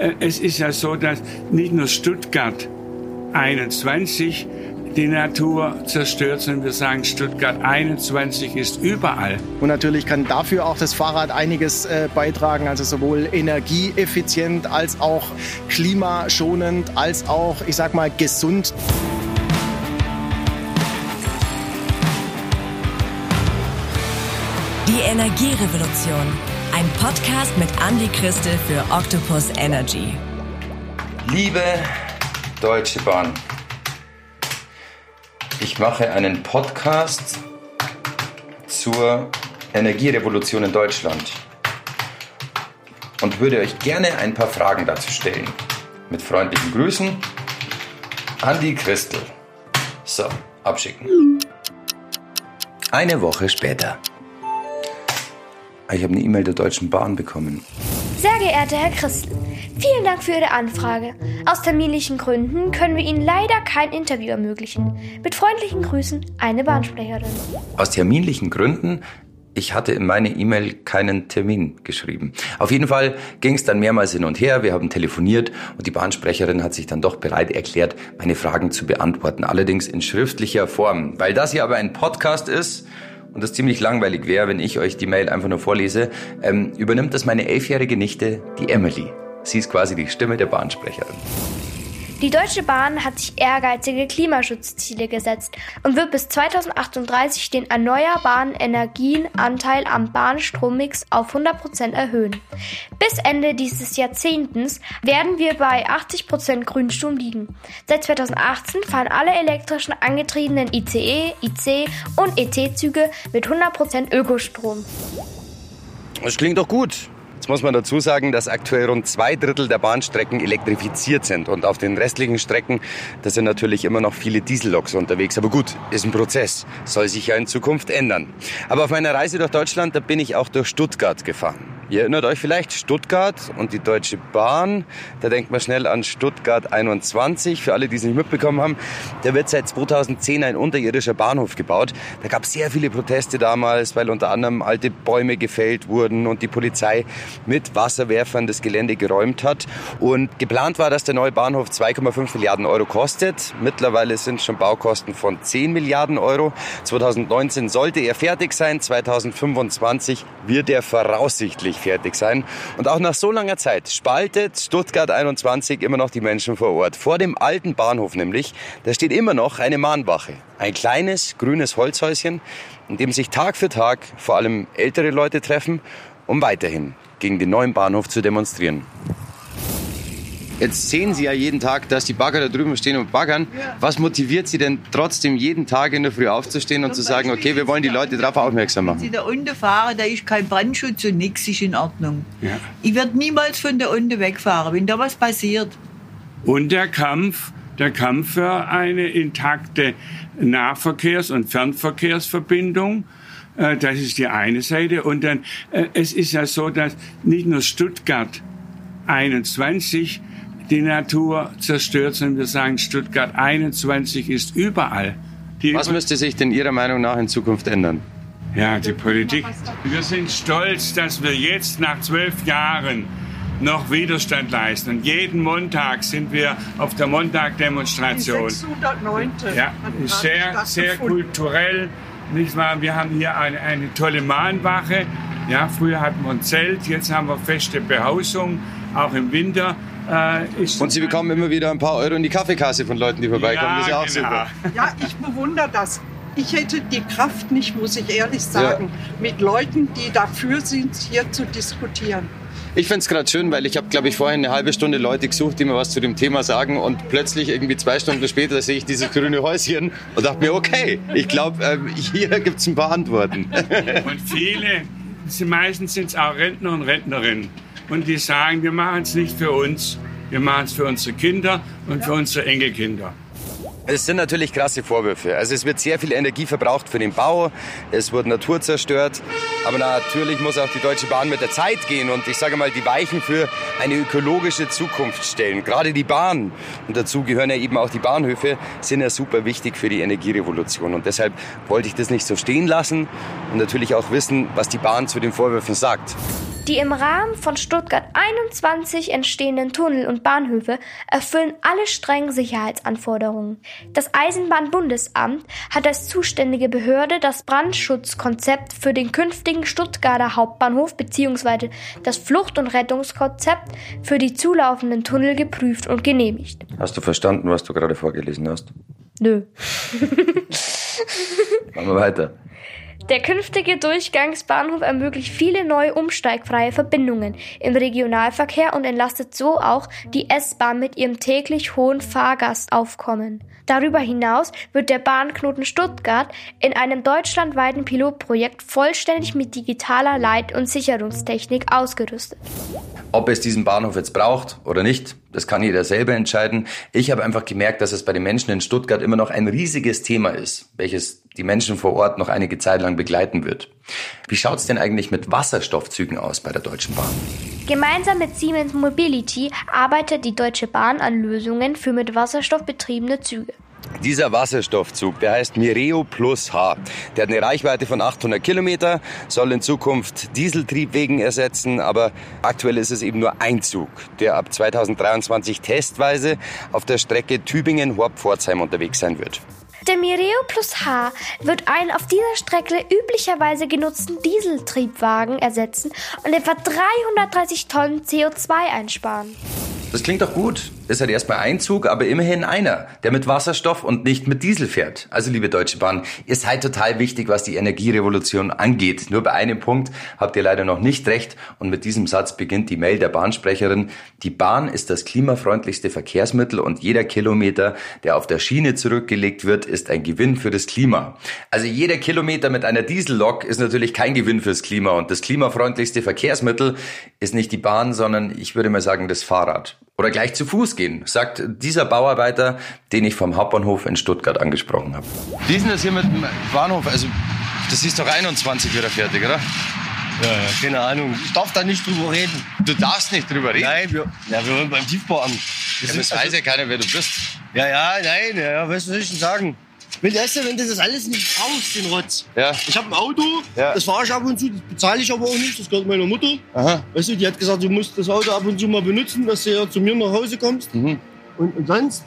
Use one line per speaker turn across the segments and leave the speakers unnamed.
äh, es ist ja so, dass nicht nur Stuttgart 21 die Natur zerstört, sondern wir sagen, Stuttgart 21 ist überall.
Und natürlich kann dafür auch das Fahrrad einiges äh, beitragen, also sowohl energieeffizient als auch klimaschonend, als auch, ich sag mal, gesund.
Die Energierevolution. Ein Podcast mit Andy Christel für Octopus Energy.
Liebe Deutsche Bahn, ich mache einen Podcast zur Energierevolution in Deutschland und würde euch gerne ein paar Fragen dazu stellen. Mit freundlichen Grüßen, Andi Christel. So, abschicken. Eine Woche später. Ich habe eine E-Mail der Deutschen Bahn bekommen.
Sehr geehrter Herr Christel, vielen Dank für Ihre Anfrage. Aus terminlichen Gründen können wir Ihnen leider kein Interview ermöglichen. Mit freundlichen Grüßen, eine Bahnsprecherin.
Aus terminlichen Gründen? Ich hatte in meine E-Mail keinen Termin geschrieben. Auf jeden Fall ging es dann mehrmals hin und her. Wir haben telefoniert und die Bahnsprecherin hat sich dann doch bereit erklärt, meine Fragen zu beantworten. Allerdings in schriftlicher Form. Weil das hier aber ein Podcast ist, und das ziemlich langweilig wäre, wenn ich euch die Mail einfach nur vorlese, ähm, übernimmt das meine elfjährige Nichte, die Emily. Sie ist quasi die Stimme der Bahnsprecherin.
Die Deutsche Bahn hat sich ehrgeizige Klimaschutzziele gesetzt und wird bis 2038 den erneuerbaren Energienanteil am Bahnstrommix auf 100% erhöhen. Bis Ende dieses Jahrzehnts werden wir bei 80% Grünstrom liegen. Seit 2018 fahren alle elektrischen angetriebenen ICE, IC und ET-Züge mit 100% Ökostrom.
Das klingt doch gut. Jetzt muss man dazu sagen, dass aktuell rund zwei Drittel der Bahnstrecken elektrifiziert sind. Und auf den restlichen Strecken, da sind natürlich immer noch viele Dieselloks unterwegs. Aber gut, ist ein Prozess. Soll sich ja in Zukunft ändern. Aber auf meiner Reise durch Deutschland, da bin ich auch durch Stuttgart gefahren. Ihr erinnert euch vielleicht Stuttgart und die Deutsche Bahn. Da denkt man schnell an Stuttgart 21. Für alle, die es nicht mitbekommen haben, da wird seit 2010 ein unterirdischer Bahnhof gebaut. Da gab es sehr viele Proteste damals, weil unter anderem alte Bäume gefällt wurden und die Polizei mit Wasserwerfern das Gelände geräumt hat. Und geplant war, dass der neue Bahnhof 2,5 Milliarden Euro kostet. Mittlerweile sind schon Baukosten von 10 Milliarden Euro. 2019 sollte er fertig sein. 2025 wird er voraussichtlich fertig sein. Und auch nach so langer Zeit spaltet Stuttgart 21 immer noch die Menschen vor Ort. Vor dem alten Bahnhof nämlich, da steht immer noch eine Mahnwache. Ein kleines grünes Holzhäuschen, in dem sich Tag für Tag vor allem ältere Leute treffen, um weiterhin gegen den neuen Bahnhof zu demonstrieren. Jetzt sehen Sie ja jeden Tag, dass die Bagger da drüben stehen und baggern. Was motiviert Sie denn trotzdem jeden Tag in der Früh aufzustehen und zu sagen, okay, wir wollen die Leute darauf aufmerksam
Wenn Sie
machen?
da unten fahren, da ist kein Brandschutz und nichts ist in Ordnung.
Ja.
Ich werde niemals von da unten wegfahren, wenn da was passiert.
Und der Kampf, der Kampf für eine intakte Nahverkehrs- und Fernverkehrsverbindung. äh, Das ist die eine Seite. Und dann, äh, es ist ja so, dass nicht nur Stuttgart 21 die Natur zerstört, sondern wir sagen, Stuttgart 21 ist überall. Die
Was müsste sich denn Ihrer Meinung nach in Zukunft ändern?
Ja, die Politik. Wir sind stolz, dass wir jetzt nach zwölf Jahren noch Widerstand leisten. Und jeden Montag sind wir auf der Montagdemonstration.
609.
Ja, sehr, sehr kulturell. Nicht wahr? Wir haben hier eine, eine tolle Mahnwache. Ja, früher hatten wir ein Zelt, jetzt haben wir feste Behausung, auch im Winter. Äh, ist
Und Sie bekommen immer wieder ein paar Euro in die Kaffeekasse von Leuten, die vorbeikommen. das ist ja auch
genau.
super.
Ja, ich bewundere das. Ich hätte die Kraft nicht, muss ich ehrlich sagen, mit Leuten, die dafür sind, hier zu diskutieren.
Ich finde es gerade schön, weil ich habe, glaube ich, vorhin eine halbe Stunde Leute gesucht, die mir was zu dem Thema sagen und plötzlich irgendwie zwei Stunden später sehe ich dieses grüne Häuschen und dachte mir, okay, ich glaube, ähm, hier gibt es ein paar Antworten.
Und viele, sie meistens sind es auch Rentner und Rentnerinnen. Und die sagen, wir machen es nicht für uns, wir machen es für unsere Kinder und für unsere Enkelkinder.
Es sind natürlich krasse Vorwürfe. Also es wird sehr viel Energie verbraucht für den Bau, es wird Natur zerstört. Aber natürlich muss auch die Deutsche Bahn mit der Zeit gehen und ich sage mal, die Weichen für eine ökologische Zukunft stellen. Gerade die Bahn, und dazu gehören ja eben auch die Bahnhöfe, sind ja super wichtig für die Energierevolution. Und deshalb wollte ich das nicht so stehen lassen und natürlich auch wissen, was die Bahn zu den Vorwürfen sagt.
Die im Rahmen von Stuttgart 21 entstehenden Tunnel und Bahnhöfe erfüllen alle strengen Sicherheitsanforderungen. Das Eisenbahnbundesamt hat als zuständige Behörde das Brandschutzkonzept für den künftigen Stuttgarter Hauptbahnhof bzw. das Flucht- und Rettungskonzept für die zulaufenden Tunnel geprüft und genehmigt.
Hast du verstanden, was du gerade vorgelesen hast?
Nö.
Machen wir weiter.
Der künftige Durchgangsbahnhof ermöglicht viele neue umsteigfreie Verbindungen im Regionalverkehr und entlastet so auch die S-Bahn mit ihrem täglich hohen Fahrgastaufkommen. Darüber hinaus wird der Bahnknoten Stuttgart in einem deutschlandweiten Pilotprojekt vollständig mit digitaler Leit- und Sicherungstechnik ausgerüstet.
Ob es diesen Bahnhof jetzt braucht oder nicht, das kann jeder selber entscheiden. Ich habe einfach gemerkt, dass es bei den Menschen in Stuttgart immer noch ein riesiges Thema ist, welches die Menschen vor Ort noch einige Zeit lang begleiten wird. Wie schaut es denn eigentlich mit Wasserstoffzügen aus bei der Deutschen Bahn?
Gemeinsam mit Siemens Mobility arbeitet die Deutsche Bahn an Lösungen für mit Wasserstoff betriebene Züge.
Dieser Wasserstoffzug, der heißt Mireo Plus H. Der hat eine Reichweite von 800 Kilometer, soll in Zukunft Dieseltriebwegen ersetzen, aber aktuell ist es eben nur ein Zug, der ab 2023 testweise auf der Strecke Tübingen-Horb-Pforzheim unterwegs sein wird.
Der Mireo Plus H wird einen auf dieser Strecke üblicherweise genutzten Dieseltriebwagen ersetzen und etwa 330 Tonnen CO2 einsparen.
Das klingt doch gut. Ist halt erstmal ein Zug, aber immerhin einer, der mit Wasserstoff und nicht mit Diesel fährt. Also liebe Deutsche Bahn, ihr seid total wichtig, was die Energierevolution angeht. Nur bei einem Punkt habt ihr leider noch nicht recht und mit diesem Satz beginnt die Mail der Bahnsprecherin. Die Bahn ist das klimafreundlichste Verkehrsmittel und jeder Kilometer, der auf der Schiene zurückgelegt wird, ist ein Gewinn für das Klima. Also jeder Kilometer mit einer Diesellok ist natürlich kein Gewinn fürs Klima und das klimafreundlichste Verkehrsmittel ist nicht die Bahn, sondern ich würde mal sagen das Fahrrad oder gleich zu Fuß gehen, sagt dieser Bauarbeiter, den ich vom Hauptbahnhof in Stuttgart angesprochen habe. Wie ist denn das hier mit dem Bahnhof? Also, das ist doch 21 wieder fertig, oder?
Ja, ja, keine Ahnung. Ich darf da nicht drüber reden.
Du darfst nicht drüber reden?
Nein, wir, ja, wir wollen beim Tiefbauamt.
Ja, das weiß ja keiner, wer du bist.
Ja, ja, nein, ja, ja, was soll ich denn sagen? Wenn, weißt du, wenn du das alles nicht brauchst, den Rotz.
Ja.
Ich habe ein Auto,
Ja.
das fahre ich ab und zu, das bezahle ich aber auch nicht, das gehört meiner Mutter.
Aha.
Weißt du, die hat gesagt, du musst das Auto ab und zu mal benutzen, dass du ja zu mir nach Hause kommst.
Mhm.
Und, und sonst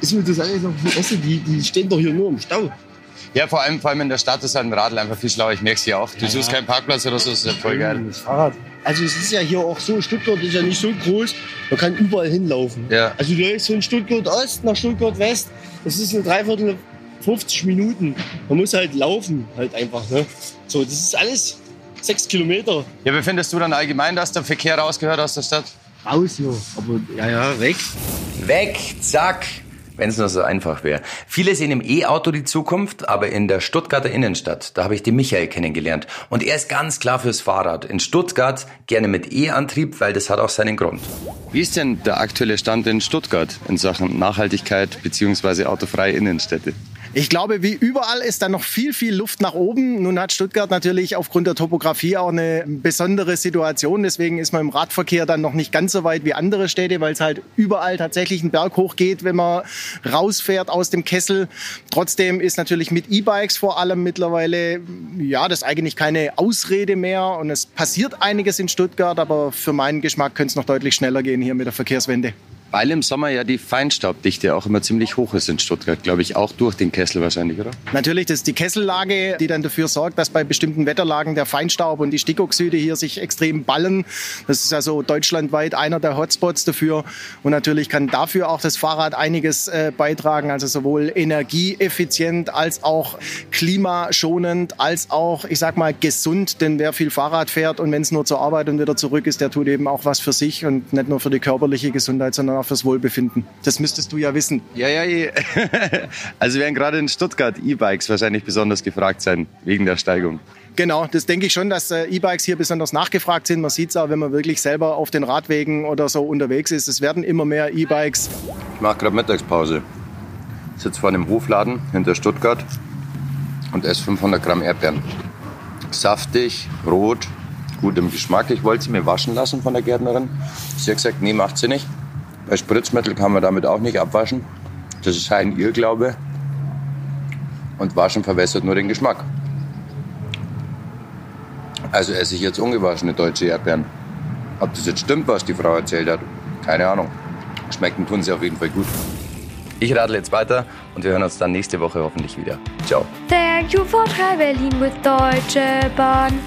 ist mir das alles noch, weißt du, die, die stehen doch hier nur im Stau.
Ja, vor allem, vor allem in der Stadt ist halt ein Radl einfach viel schlauer. Ich merk's hier auch. Du suchst keinen Parkplatz oder so, das ist ja voll geil.
Das Fahrrad. Also es ist ja hier auch so, Stuttgart ist ja nicht so groß, man kann überall hinlaufen.
Ja.
Also du läufst von Stuttgart Ost nach Stuttgart West, das ist eine Dreiviertel 50 Minuten. Man muss halt laufen, halt einfach. Ne? So, das ist alles sechs Kilometer
Ja, wie findest du dann allgemein, dass der Verkehr rausgehört aus der Stadt?
raus hier. Aber ja, ja, weg.
Weg, zack. Wenn es nur so einfach wäre. Viele sehen im E-Auto die Zukunft, aber in der Stuttgarter Innenstadt, da habe ich den Michael kennengelernt. Und er ist ganz klar fürs Fahrrad. In Stuttgart gerne mit E-Antrieb, weil das hat auch seinen Grund. Wie ist denn der aktuelle Stand in Stuttgart in Sachen Nachhaltigkeit bzw. autofreie Innenstädte?
Ich glaube, wie überall ist da noch viel, viel Luft nach oben. Nun hat Stuttgart natürlich aufgrund der Topografie auch eine besondere Situation. Deswegen ist man im Radverkehr dann noch nicht ganz so weit wie andere Städte, weil es halt überall tatsächlich einen Berg hoch geht, wenn man rausfährt aus dem Kessel. Trotzdem ist natürlich mit E-Bikes vor allem mittlerweile, ja, das eigentlich keine Ausrede mehr. Und es passiert einiges in Stuttgart, aber für meinen Geschmack könnte es noch deutlich schneller gehen hier mit der Verkehrswende.
Weil im Sommer ja die Feinstaubdichte auch immer ziemlich hoch ist in Stuttgart, glaube ich, auch durch den Kessel wahrscheinlich, oder?
Natürlich, das ist die Kessellage, die dann dafür sorgt, dass bei bestimmten Wetterlagen der Feinstaub und die Stickoxide hier sich extrem ballen. Das ist also deutschlandweit einer der Hotspots dafür. Und natürlich kann dafür auch das Fahrrad einiges äh, beitragen, also sowohl energieeffizient als auch klimaschonend, als auch, ich sag mal, gesund. Denn wer viel Fahrrad fährt und wenn es nur zur Arbeit und wieder zurück ist, der tut eben auch was für sich und nicht nur für die körperliche Gesundheit, sondern auch fürs Wohlbefinden. Das müsstest du ja wissen.
Ja, ja, ja. Also werden gerade in Stuttgart E-Bikes wahrscheinlich besonders gefragt sein, wegen der Steigung.
Genau, das denke ich schon, dass äh, E-Bikes hier besonders nachgefragt sind. Man sieht es auch, wenn man wirklich selber auf den Radwegen oder so unterwegs ist. Es werden immer mehr E-Bikes.
Ich mache gerade Mittagspause. Sitze vor einem Hofladen hinter Stuttgart und esse 500 Gramm Erdbeeren. saftig, rot, gut im Geschmack. Ich wollte sie mir waschen lassen von der Gärtnerin. Sie hat gesagt, nee, macht sie nicht. Bei Spritzmittel kann man damit auch nicht abwaschen. Das ist ein Irrglaube. Und Waschen verwässert nur den Geschmack. Also esse ich jetzt ungewaschene deutsche Erdbeeren. Ob das jetzt stimmt, was die Frau erzählt hat, keine Ahnung. Schmecken tun sie auf jeden Fall gut. Ich radle jetzt weiter und wir hören uns dann nächste Woche hoffentlich wieder. Ciao.
Thank you for traveling with Deutsche Bahn.